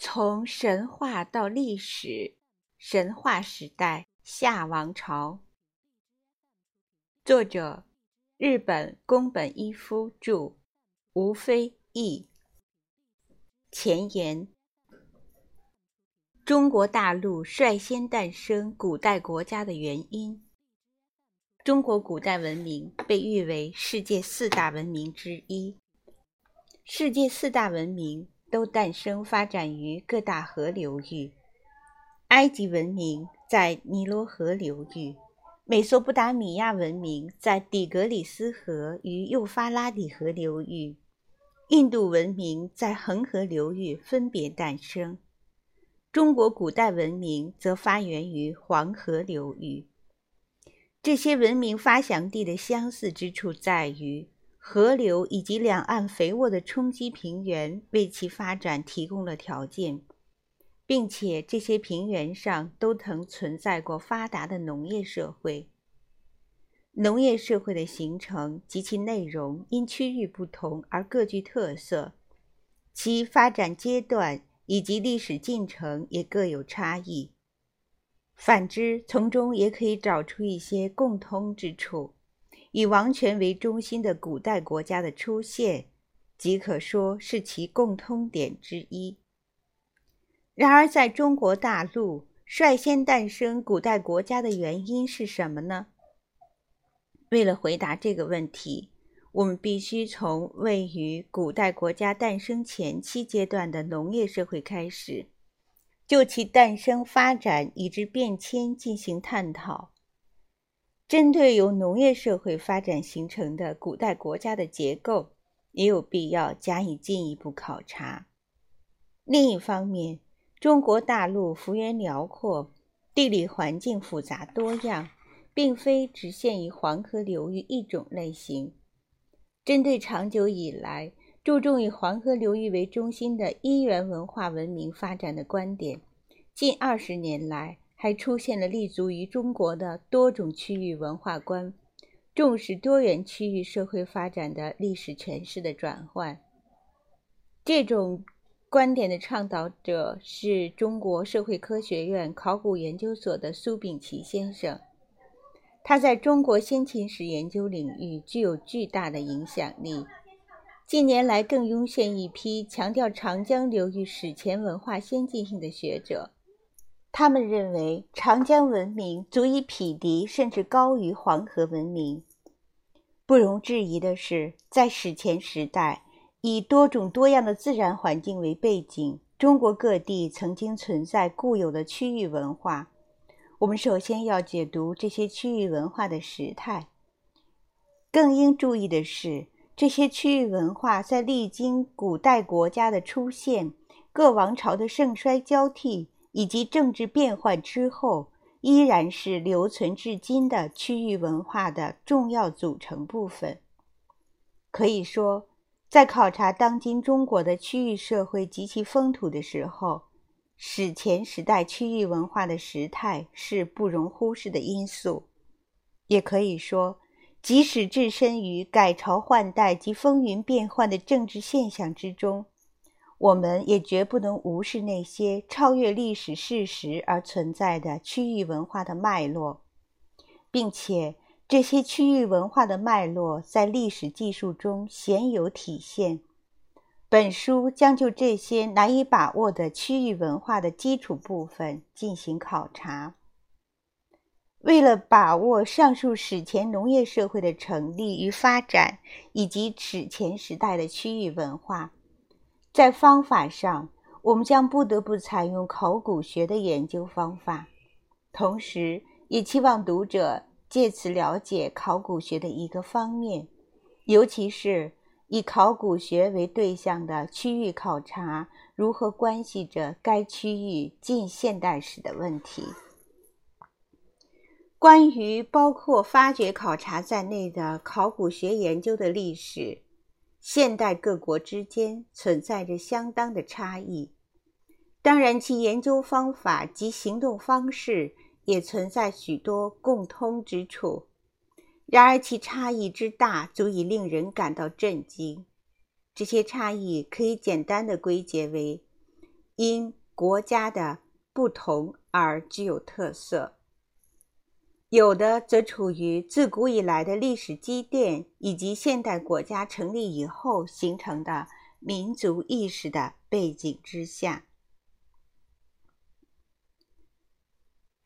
从神话到历史，神话时代夏王朝。作者：日本宫本一夫著，吴非译。前言：中国大陆率先诞生古代国家的原因。中国古代文明被誉为世界四大文明之一。世界四大文明。都诞生发展于各大河流域。埃及文明在尼罗河流域，美索不达米亚文明在底格里斯河与幼发拉底河流域，印度文明在恒河流域分别诞生。中国古代文明则发源于黄河流域。这些文明发祥地的相似之处在于。河流以及两岸肥沃的冲积平原为其发展提供了条件，并且这些平原上都曾存在过发达的农业社会。农业社会的形成及其内容因区域不同而各具特色，其发展阶段以及历史进程也各有差异。反之，从中也可以找出一些共通之处。以王权为中心的古代国家的出现，即可说是其共通点之一。然而，在中国大陆率先诞生古代国家的原因是什么呢？为了回答这个问题，我们必须从位于古代国家诞生前期阶段的农业社会开始，就其诞生、发展以至变迁进行探讨。针对由农业社会发展形成的古代国家的结构，也有必要加以进一步考察。另一方面，中国大陆幅员辽阔，地理环境复杂多样，并非只限于黄河流域一种类型。针对长久以来注重以黄河流域为中心的一元文化文明发展的观点，近二十年来。还出现了立足于中国的多种区域文化观，重视多元区域社会发展的历史诠释的转换。这种观点的倡导者是中国社会科学院考古研究所的苏秉琦先生，他在中国先秦史研究领域具有巨大的影响力。近年来，更涌现一批强调长江流域史前文化先进性的学者。他们认为，长江文明足以匹敌甚至高于黄河文明。不容置疑的是，在史前时代，以多种多样的自然环境为背景，中国各地曾经存在固有的区域文化。我们首先要解读这些区域文化的时态。更应注意的是，这些区域文化在历经古代国家的出现、各王朝的盛衰交替。以及政治变换之后，依然是留存至今的区域文化的重要组成部分。可以说，在考察当今中国的区域社会及其风土的时候，史前时代区域文化的时态是不容忽视的因素。也可以说，即使置身于改朝换代及风云变幻的政治现象之中。我们也绝不能无视那些超越历史事实而存在的区域文化的脉络，并且这些区域文化的脉络在历史技术中鲜有体现。本书将就这些难以把握的区域文化的基础部分进行考察。为了把握上述史前农业社会的成立与发展，以及史前时代的区域文化。在方法上，我们将不得不采用考古学的研究方法，同时也期望读者借此了解考古学的一个方面，尤其是以考古学为对象的区域考察如何关系着该区域近现代史的问题。关于包括发掘考察在内的考古学研究的历史。现代各国之间存在着相当的差异，当然，其研究方法及行动方式也存在许多共通之处。然而，其差异之大，足以令人感到震惊。这些差异可以简单的归结为：因国家的不同而具有特色；有的则处于自古以来的历史积淀以及现代国家成立以后形成的民族意识的背景之下。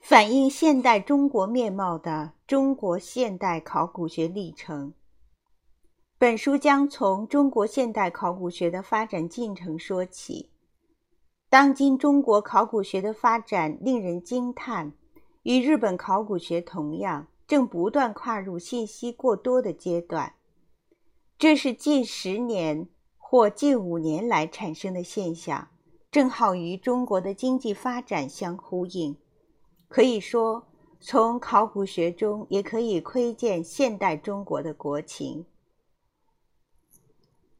反映现代中国面貌的《中国现代考古学历程》，本书将从中国现代考古学的发展进程说起。当今中国考古学的发展令人惊叹，与日本考古学同样，正不断跨入信息过多的阶段。这是近十年或近五年来产生的现象，正好与中国的经济发展相呼应。可以说，从考古学中也可以窥见现代中国的国情。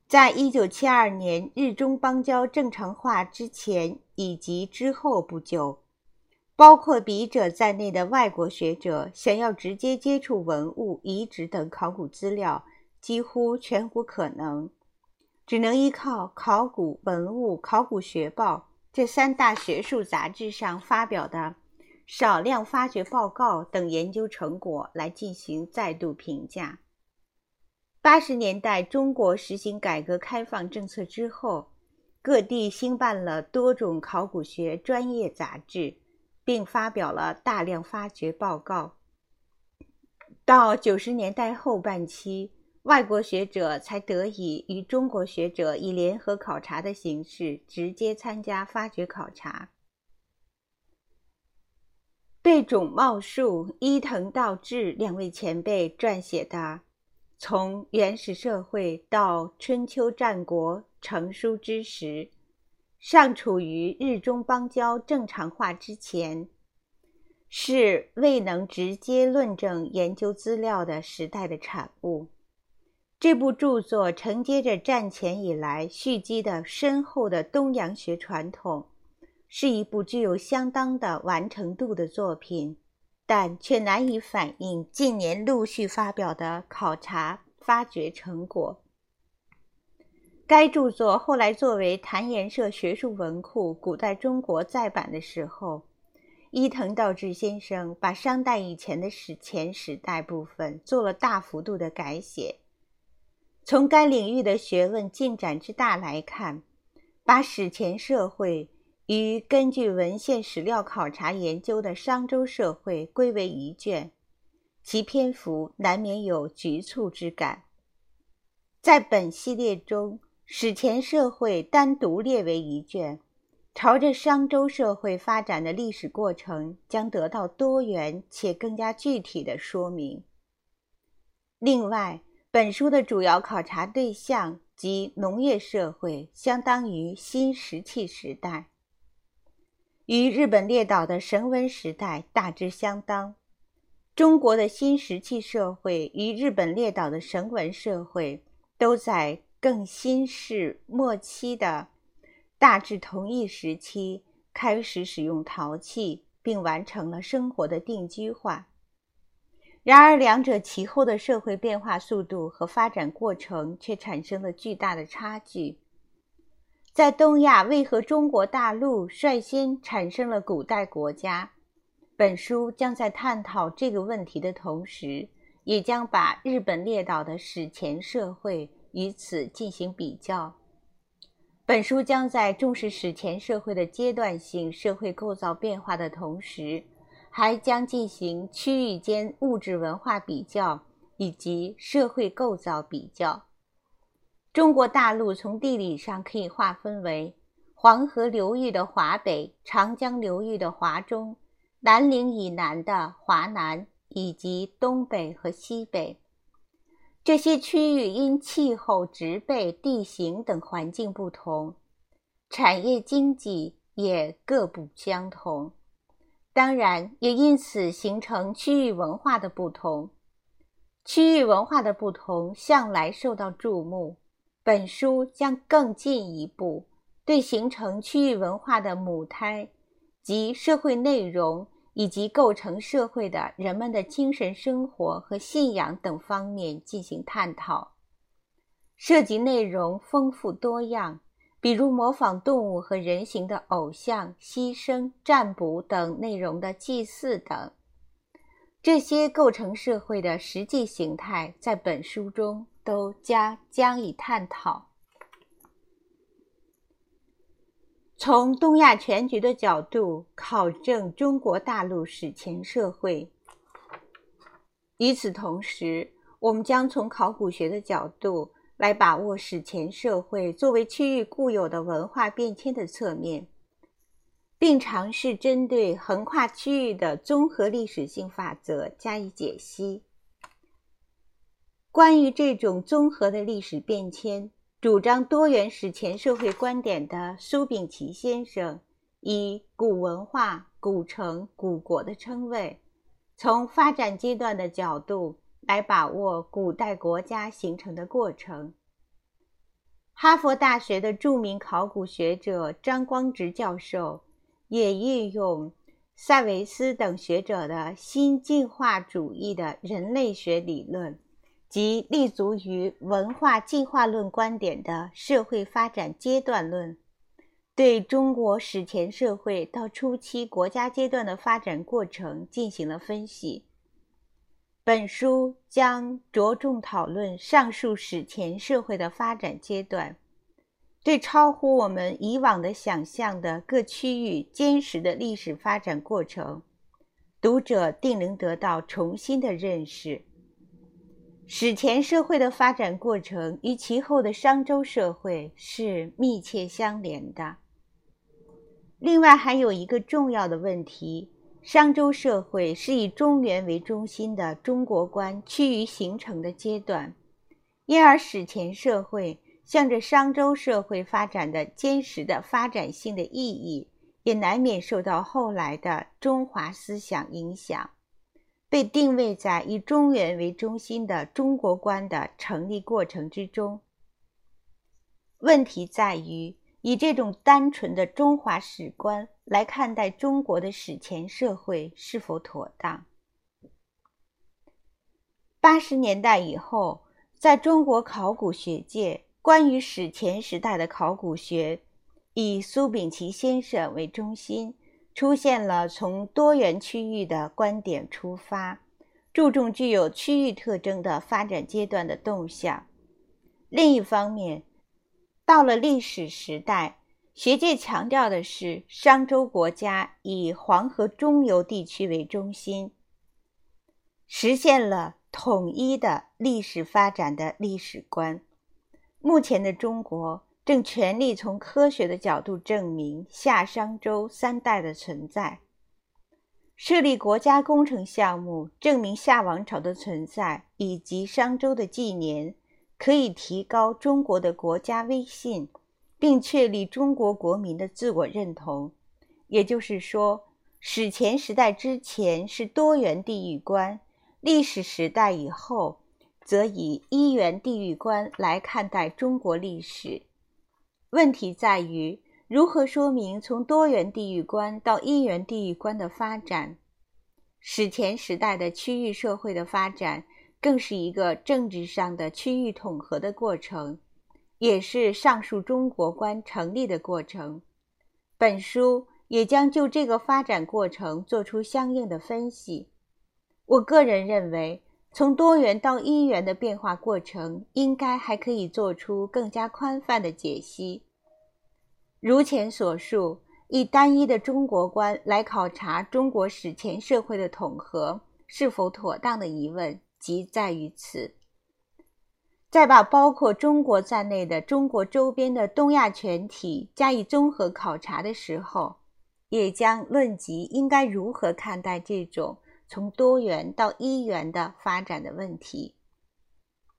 在一九七二年日中邦交正常化之前以及之后不久，包括笔者在内的外国学者想要直接接触文物、遗址等考古资料，几乎全无可能，只能依靠《考古文物考古学报》这三大学术杂志上发表的。少量发掘报告等研究成果来进行再度评价。八十年代，中国实行改革开放政策之后，各地兴办了多种考古学专业杂志，并发表了大量发掘报告。到九十年代后半期，外国学者才得以与中国学者以联合考察的形式直接参加发掘考察。被种茂树、伊藤道治两位前辈撰写的《从原始社会到春秋战国》成书之时，尚处于日中邦交正常化之前，是未能直接论证研究资料的时代的产物。这部著作承接着战前以来蓄积的深厚的东洋学传统。是一部具有相当的完成度的作品，但却难以反映近年陆续发表的考察发掘成果。该著作后来作为谭研社学术文库《古代中国》再版的时候，伊藤道治先生把商代以前的史前时代部分做了大幅度的改写。从该领域的学问进展之大来看，把史前社会。与根据文献史料考察研究的商周社会归为一卷，其篇幅难免有局促之感。在本系列中，史前社会单独列为一卷，朝着商周社会发展的历史过程将得到多元且更加具体的说明。另外，本书的主要考察对象及农业社会，相当于新石器时代。与日本列岛的绳文时代大致相当，中国的新石器社会与日本列岛的绳文社会都在更新世末期的大致同一时期开始使用陶器，并完成了生活的定居化。然而，两者其后的社会变化速度和发展过程却产生了巨大的差距。在东亚，为何中国大陆率先产生了古代国家？本书将在探讨这个问题的同时，也将把日本列岛的史前社会与此进行比较。本书将在重视史前社会的阶段性社会构造变化的同时，还将进行区域间物质文化比较以及社会构造比较。中国大陆从地理上可以划分为黄河流域的华北、长江流域的华中、南岭以南的华南以及东北和西北。这些区域因气候、植被、地形等环境不同，产业经济也各不相同，当然也因此形成区域文化的不同。区域文化的不同向来受到注目。本书将更进一步，对形成区域文化的母胎及社会内容，以及构成社会的人们的精神生活和信仰等方面进行探讨，涉及内容丰富多样，比如模仿动物和人形的偶像、牺牲、占卜等内容的祭祀等。这些构成社会的实际形态，在本书中都加将以探讨。从东亚全局的角度考证中国大陆史前社会。与此同时，我们将从考古学的角度来把握史前社会作为区域固有的文化变迁的侧面。并尝试针对横跨区域的综合历史性法则加以解析。关于这种综合的历史变迁，主张多元史前社会观点的苏秉琦先生，以古文化、古城、古国的称谓，从发展阶段的角度来把握古代国家形成的过程。哈佛大学的著名考古学者张光直教授。也运用塞维斯等学者的新进化主义的人类学理论即立足于文化进化论观点的社会发展阶段论，对中国史前社会到初期国家阶段的发展过程进行了分析。本书将着重讨论上述史前社会的发展阶段。对超乎我们以往的想象的各区域坚实的历史发展过程，读者定能得到重新的认识。史前社会的发展过程与其后的商周社会是密切相连的。另外，还有一个重要的问题：商周社会是以中原为中心的中国观趋于形成的阶段，因而史前社会。向着商周社会发展的坚实的发展性的意义，也难免受到后来的中华思想影响，被定位在以中原为中心的中国观的成立过程之中。问题在于，以这种单纯的中华史观来看待中国的史前社会是否妥当？八十年代以后，在中国考古学界。关于史前时代的考古学，以苏秉琦先生为中心，出现了从多元区域的观点出发，注重具有区域特征的发展阶段的动向。另一方面，到了历史时代，学界强调的是商周国家以黄河中游地区为中心，实现了统一的历史发展的历史观。目前的中国正全力从科学的角度证明夏商周三代的存在，设立国家工程项目证明夏王朝的存在，以及商周的纪年，可以提高中国的国家威信，并确立中国国民的自我认同。也就是说，史前时代之前是多元地域观，历史时代以后。则以一元地域观来看待中国历史。问题在于如何说明从多元地域观到一元地域观的发展。史前时代的区域社会的发展，更是一个政治上的区域统合的过程，也是上述中国观成立的过程。本书也将就这个发展过程做出相应的分析。我个人认为。从多元到一元的变化过程，应该还可以做出更加宽泛的解析。如前所述，以单一的中国观来考察中国史前社会的统合是否妥当的疑问，即在于此。再把包括中国在内的中国周边的东亚全体加以综合考察的时候，也将论及应该如何看待这种。从多元到一元的发展的问题。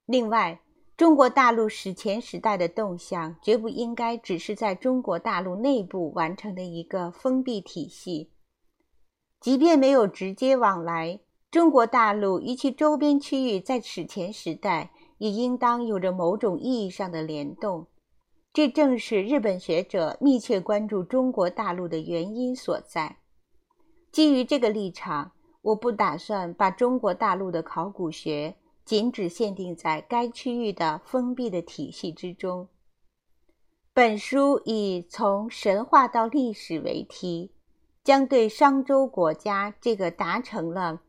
另外，中国大陆史前时代的动向绝不应该只是在中国大陆内部完成的一个封闭体系。即便没有直接往来，中国大陆与其周边区域在史前时代也应当有着某种意义上的联动。这正是日本学者密切关注中国大陆的原因所在。基于这个立场。我不打算把中国大陆的考古学仅只限定在该区域的封闭的体系之中。本书以从神话到历史为题，将对商周国家这个达成了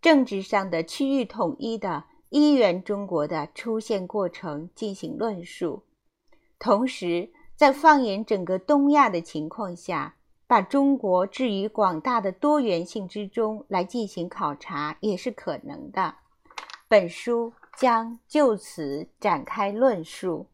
政治上的区域统一的一元中国的出现过程进行论述，同时在放眼整个东亚的情况下，把中国置于广大的多元性之中来进行考察也是可能的。本书将就此展开论述。